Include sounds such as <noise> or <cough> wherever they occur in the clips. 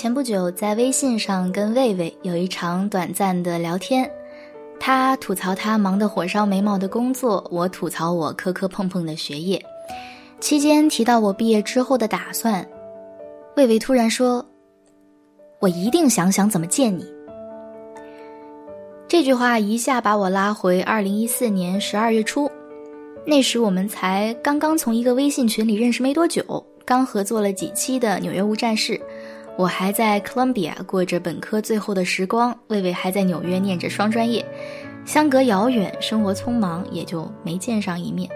前不久在微信上跟魏魏有一场短暂的聊天，他吐槽他忙得火烧眉毛的工作，我吐槽我磕磕碰碰的学业。期间提到我毕业之后的打算，魏魏突然说：“我一定想想怎么见你。”这句话一下把我拉回二零一四年十二月初，那时我们才刚刚从一个微信群里认识没多久，刚合作了几期的《纽约无战事》。我还在哥伦比亚过着本科最后的时光，魏魏还在纽约念着双专业，相隔遥远，生活匆忙，也就没见上一面。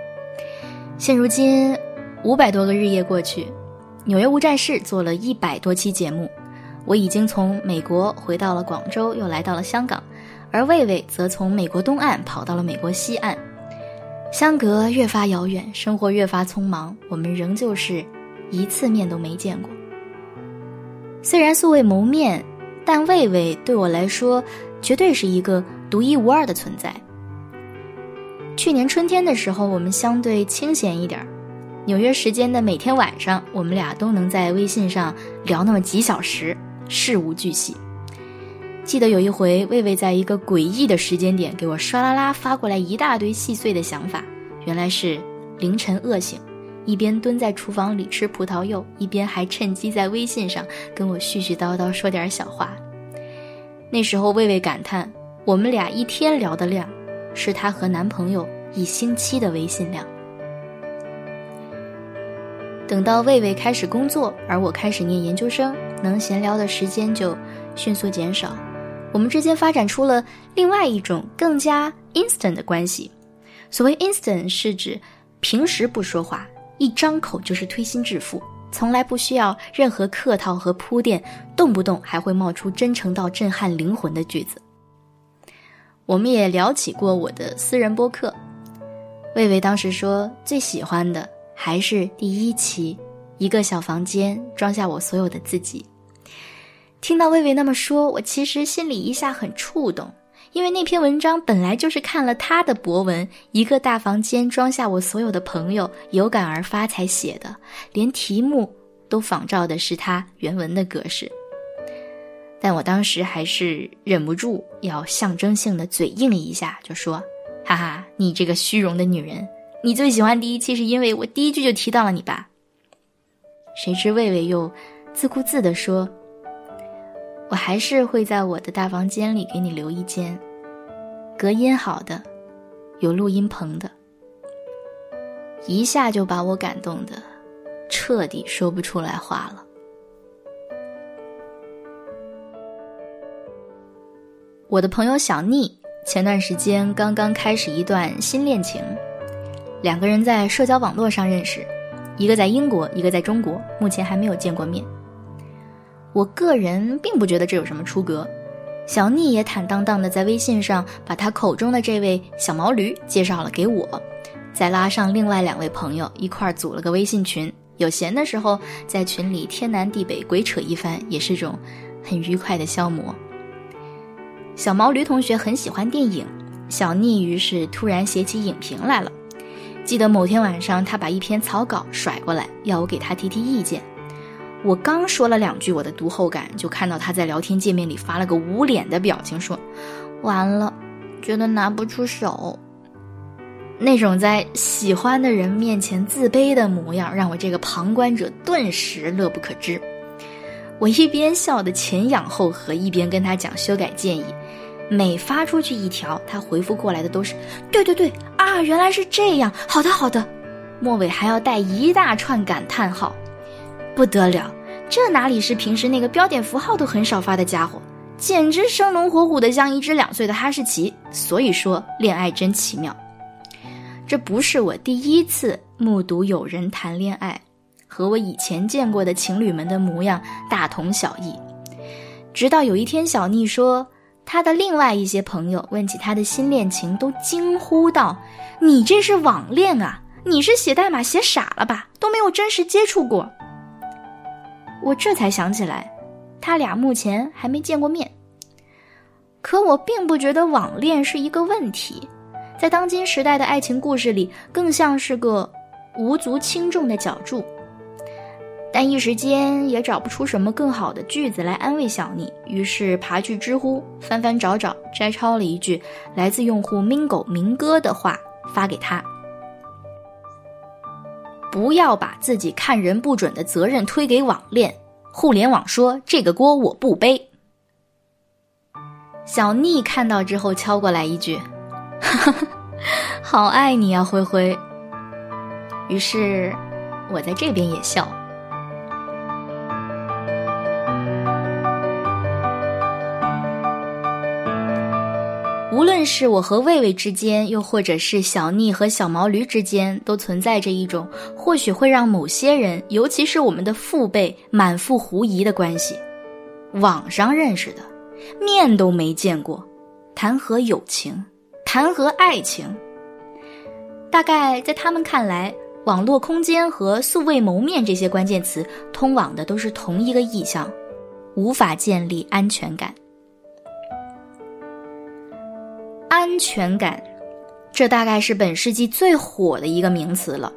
现如今，五百多个日夜过去，纽约无战事做了一百多期节目，我已经从美国回到了广州，又来到了香港，而魏魏则从美国东岸跑到了美国西岸，相隔越发遥远，生活越发匆忙，我们仍旧是一次面都没见过。虽然素未谋面，但魏魏对我来说，绝对是一个独一无二的存在。去年春天的时候，我们相对清闲一点儿，纽约时间的每天晚上，我们俩都能在微信上聊那么几小时，事无巨细。记得有一回，魏魏在一个诡异的时间点给我唰啦啦发过来一大堆细碎的想法，原来是凌晨饿醒。一边蹲在厨房里吃葡萄柚，一边还趁机在微信上跟我絮絮叨叨说点小话。那时候，魏魏感叹：“我们俩一天聊的量，是她和男朋友一星期的微信量。”等到魏魏开始工作，而我开始念研究生，能闲聊的时间就迅速减少。我们之间发展出了另外一种更加 instant 的关系。所谓 instant，是指平时不说话。一张口就是推心置腹，从来不需要任何客套和铺垫，动不动还会冒出真诚到震撼灵魂的句子。我们也聊起过我的私人播客，魏魏当时说最喜欢的还是第一期，一个小房间装下我所有的自己。听到魏魏那么说，我其实心里一下很触动。因为那篇文章本来就是看了他的博文，一个大房间装下我所有的朋友，有感而发才写的，连题目都仿照的是他原文的格式。但我当时还是忍不住要象征性的嘴硬一下，就说：“哈哈，你这个虚荣的女人，你最喜欢第一期是因为我第一句就提到了你吧？”谁知魏魏又自顾自地说。我还是会在我的大房间里给你留一间，隔音好的，有录音棚的。一下就把我感动的，彻底说不出来话了。我的朋友小妮前段时间刚刚开始一段新恋情，两个人在社交网络上认识，一个在英国，一个在中国，目前还没有见过面。我个人并不觉得这有什么出格，小妮也坦荡荡的在微信上把他口中的这位小毛驴介绍了给我，再拉上另外两位朋友一块儿组了个微信群，有闲的时候在群里天南地北鬼扯一番，也是种很愉快的消磨。小毛驴同学很喜欢电影，小妮于是突然写起影评来了。记得某天晚上，他把一篇草稿甩过来，要我给他提提意见。我刚说了两句我的读后感，就看到他在聊天界面里发了个捂脸的表情，说：“完了，觉得拿不出手。”那种在喜欢的人面前自卑的模样，让我这个旁观者顿时乐不可支。我一边笑得前仰后合，一边跟他讲修改建议。每发出去一条，他回复过来的都是：“对对对，啊，原来是这样，好的好的。”末尾还要带一大串感叹号。不得了，这哪里是平时那个标点符号都很少发的家伙，简直生龙活虎的像一只两岁的哈士奇。所以说，恋爱真奇妙。这不是我第一次目睹有人谈恋爱，和我以前见过的情侣们的模样大同小异。直到有一天，小妮说，她的另外一些朋友问起她的新恋情，都惊呼道：“你这是网恋啊？你是写代码写傻了吧？都没有真实接触过。”我这才想起来，他俩目前还没见过面。可我并不觉得网恋是一个问题，在当今时代的爱情故事里，更像是个无足轻重的脚注。但一时间也找不出什么更好的句子来安慰小妮，于是爬去知乎翻翻找找，摘抄了一句来自用户 Mingo 明哥的话发给他：不要把自己看人不准的责任推给网恋，互联网说这个锅我不背。小腻看到之后敲过来一句：“ <laughs> 好爱你啊，灰灰。”于是，我在这边也笑。无论是我和魏魏之间，又或者是小妮和小毛驴之间，都存在着一种或许会让某些人，尤其是我们的父辈满腹狐疑的关系。网上认识的，面都没见过，谈何友情？谈何爱情？大概在他们看来，网络空间和素未谋面这些关键词，通往的都是同一个意象，无法建立安全感。安全感，这大概是本世纪最火的一个名词了。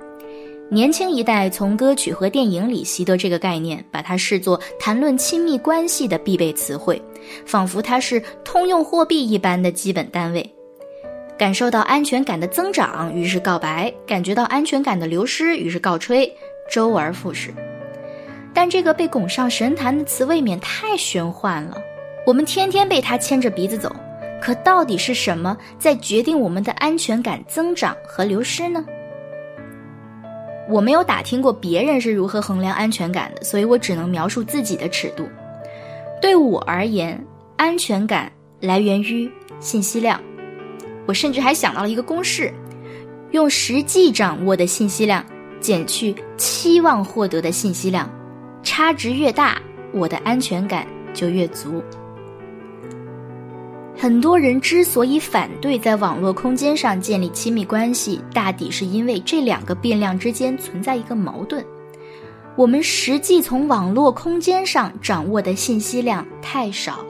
年轻一代从歌曲和电影里习得这个概念，把它视作谈论亲密关系的必备词汇，仿佛它是通用货币一般的基本单位。感受到安全感的增长，于是告白；感觉到安全感的流失，于是告吹，周而复始。但这个被拱上神坛的词未免太玄幻了，我们天天被它牵着鼻子走。可到底是什么在决定我们的安全感增长和流失呢？我没有打听过别人是如何衡量安全感的，所以我只能描述自己的尺度。对我而言，安全感来源于信息量。我甚至还想到了一个公式：用实际掌握的信息量减去期望获得的信息量，差值越大，我的安全感就越足。很多人之所以反对在网络空间上建立亲密关系，大抵是因为这两个变量之间存在一个矛盾：我们实际从网络空间上掌握的信息量太少，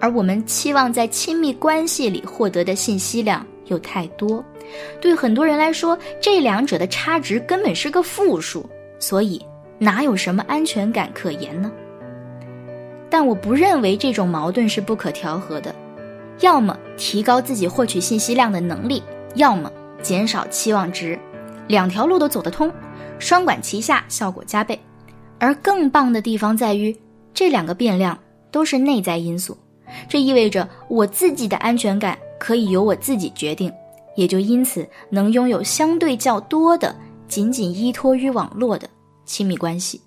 而我们期望在亲密关系里获得的信息量又太多。对很多人来说，这两者的差值根本是个负数，所以哪有什么安全感可言呢？但我不认为这种矛盾是不可调和的。要么提高自己获取信息量的能力，要么减少期望值，两条路都走得通，双管齐下，效果加倍。而更棒的地方在于，这两个变量都是内在因素，这意味着我自己的安全感可以由我自己决定，也就因此能拥有相对较多的仅仅依托于网络的亲密关系。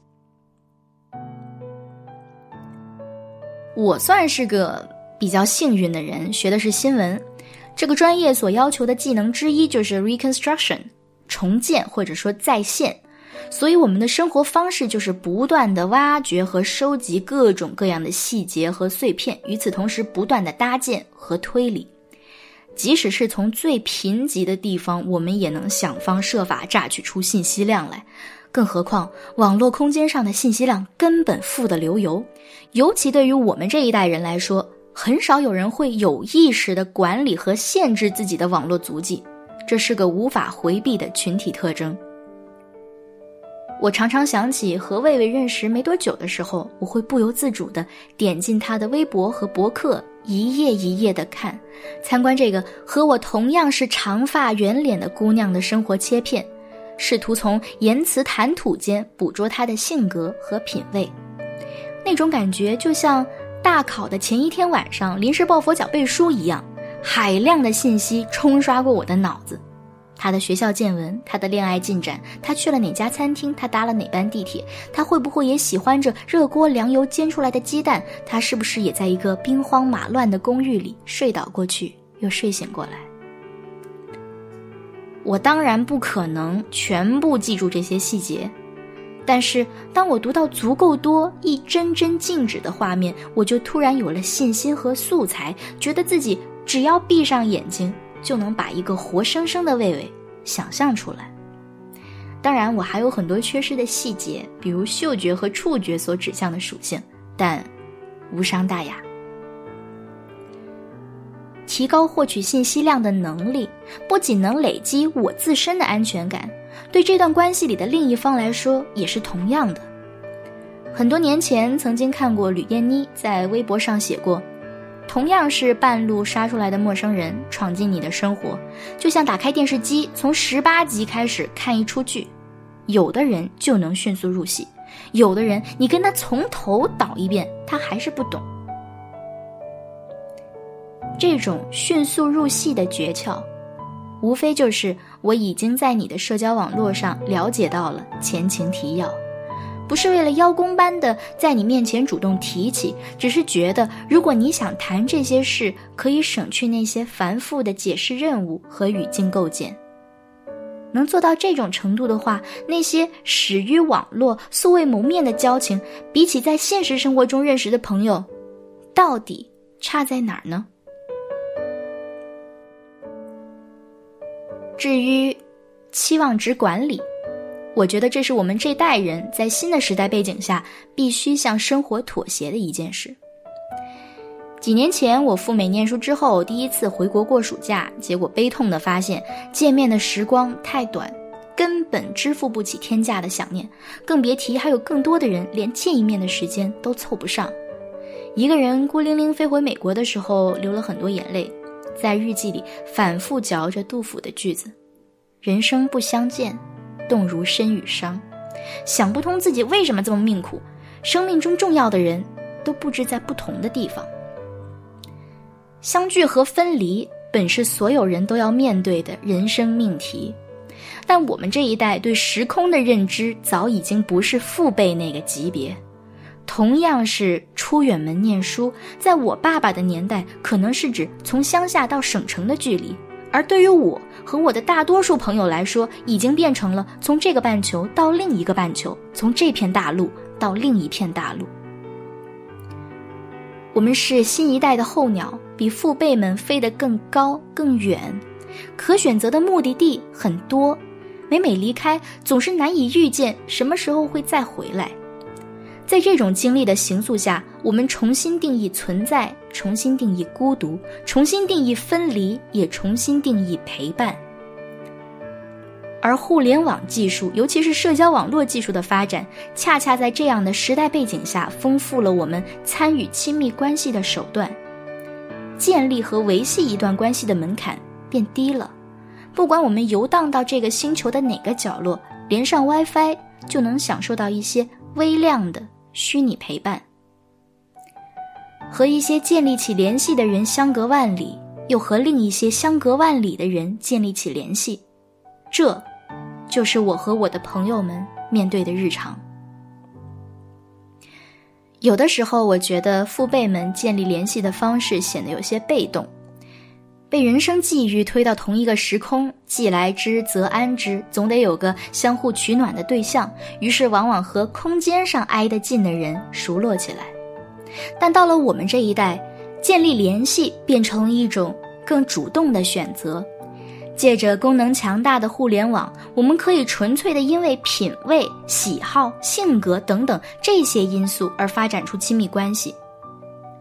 我算是个。比较幸运的人学的是新闻，这个专业所要求的技能之一就是 reconstruction，重建或者说再现。所以我们的生活方式就是不断的挖掘和收集各种各样的细节和碎片，与此同时不断的搭建和推理。即使是从最贫瘠的地方，我们也能想方设法榨取出信息量来。更何况网络空间上的信息量根本富得流油，尤其对于我们这一代人来说。很少有人会有意识地管理和限制自己的网络足迹，这是个无法回避的群体特征。我常常想起和魏魏认识没多久的时候，我会不由自主地点进他的微博和博客，一页一页地看，参观这个和我同样是长发圆脸的姑娘的生活切片，试图从言辞谈吐间捕捉她的性格和品味。那种感觉就像。大考的前一天晚上，临时抱佛脚背书一样，海量的信息冲刷过我的脑子。他的学校见闻，他的恋爱进展，他去了哪家餐厅，他搭了哪班地铁，他会不会也喜欢着热锅凉油煎出来的鸡蛋？他是不是也在一个兵荒马乱的公寓里睡倒过去又睡醒过来？我当然不可能全部记住这些细节。但是，当我读到足够多一帧帧静止的画面，我就突然有了信心和素材，觉得自己只要闭上眼睛，就能把一个活生生的魏魏想象出来。当然，我还有很多缺失的细节，比如嗅觉和触觉所指向的属性，但无伤大雅。提高获取信息量的能力，不仅能累积我自身的安全感。对这段关系里的另一方来说也是同样的。很多年前曾经看过吕燕妮在微博上写过，同样是半路杀出来的陌生人闯进你的生活，就像打开电视机从十八集开始看一出剧，有的人就能迅速入戏，有的人你跟他从头倒一遍，他还是不懂。这种迅速入戏的诀窍，无非就是我已经在你的社交网络上了解到了前情提要。不是为了邀功般的在你面前主动提起，只是觉得如果你想谈这些事，可以省去那些繁复的解释任务和语境构建。能做到这种程度的话，那些始于网络、素未谋面的交情，比起在现实生活中认识的朋友，到底差在哪儿呢？至于期望值管理。我觉得这是我们这代人在新的时代背景下必须向生活妥协的一件事。几年前，我赴美念书之后，第一次回国过暑假，结果悲痛的发现，见面的时光太短，根本支付不起天价的想念，更别提还有更多的人连见一面的时间都凑不上。一个人孤零零飞回美国的时候，流了很多眼泪，在日记里反复嚼着杜甫的句子：“人生不相见。”动如身与伤，想不通自己为什么这么命苦。生命中重要的人都布置在不同的地方。相聚和分离本是所有人都要面对的人生命题，但我们这一代对时空的认知早已经不是父辈那个级别。同样是出远门念书，在我爸爸的年代，可能是指从乡下到省城的距离。而对于我和我的大多数朋友来说，已经变成了从这个半球到另一个半球，从这片大陆到另一片大陆。我们是新一代的候鸟，比父辈们飞得更高更远，可选择的目的地很多，每每离开，总是难以预见什么时候会再回来。在这种经历的形塑下，我们重新定义存在，重新定义孤独，重新定义分离，也重新定义陪伴。而互联网技术，尤其是社交网络技术的发展，恰恰在这样的时代背景下，丰富了我们参与亲密关系的手段。建立和维系一段关系的门槛变低了，不管我们游荡到这个星球的哪个角落，连上 WiFi 就能享受到一些微量的。虚拟陪伴，和一些建立起联系的人相隔万里，又和另一些相隔万里的人建立起联系，这，就是我和我的朋友们面对的日常。有的时候，我觉得父辈们建立联系的方式显得有些被动。被人生际遇推到同一个时空，既来之则安之，总得有个相互取暖的对象。于是，往往和空间上挨得近的人熟络起来。但到了我们这一代，建立联系变成了一种更主动的选择。借着功能强大的互联网，我们可以纯粹的因为品味、喜好、性格等等这些因素而发展出亲密关系。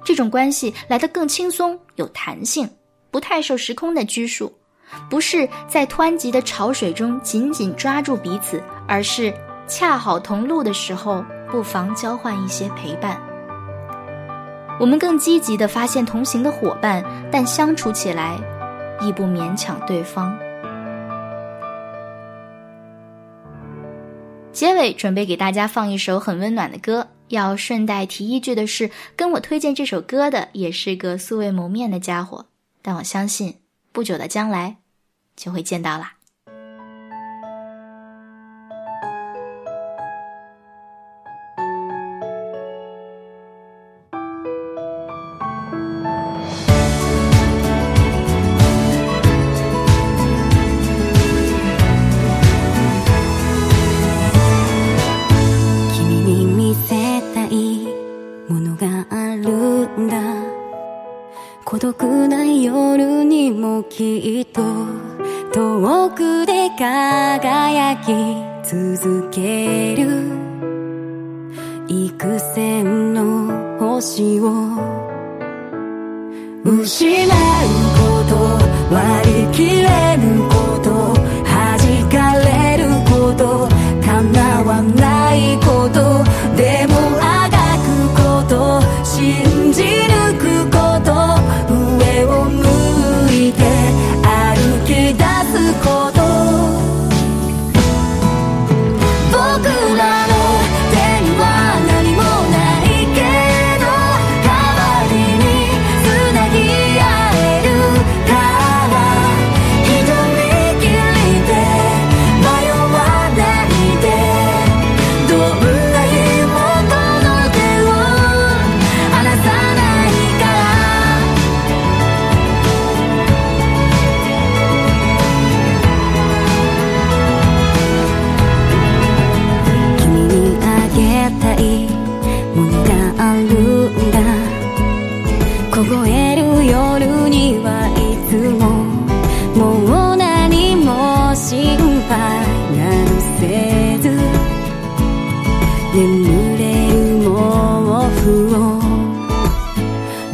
这种关系来得更轻松、有弹性。不太受时空的拘束，不是在湍急的潮水中紧紧抓住彼此，而是恰好同路的时候，不妨交换一些陪伴。我们更积极地发现同行的伙伴，但相处起来亦不勉强对方。结尾准备给大家放一首很温暖的歌，要顺带提一句的是，跟我推荐这首歌的也是个素未谋面的家伙。但我相信，不久的将来，就会见到啦。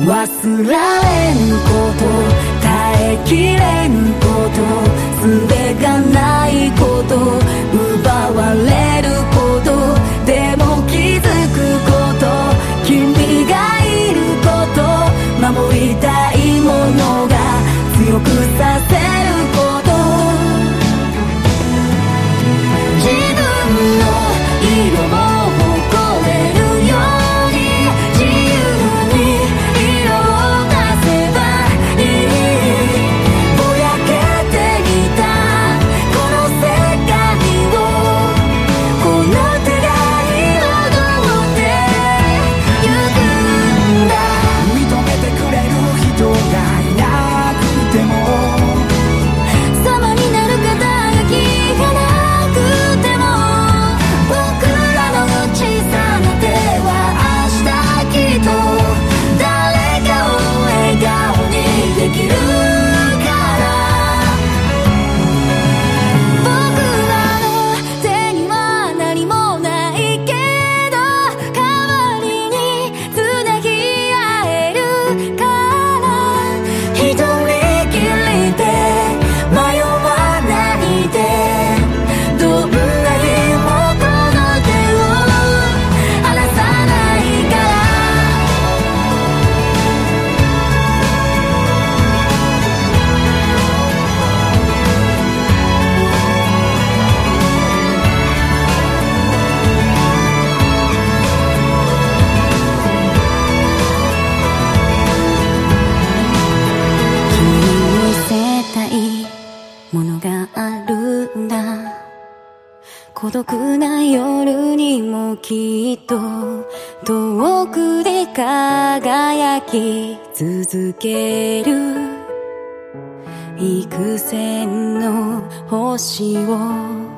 忘られんこと耐えきれんことすべがないこと奪われることでも気づくこと君がいること守りたいものが強くさ孤独な夜にもきっと遠くで輝き続ける。幾千の星を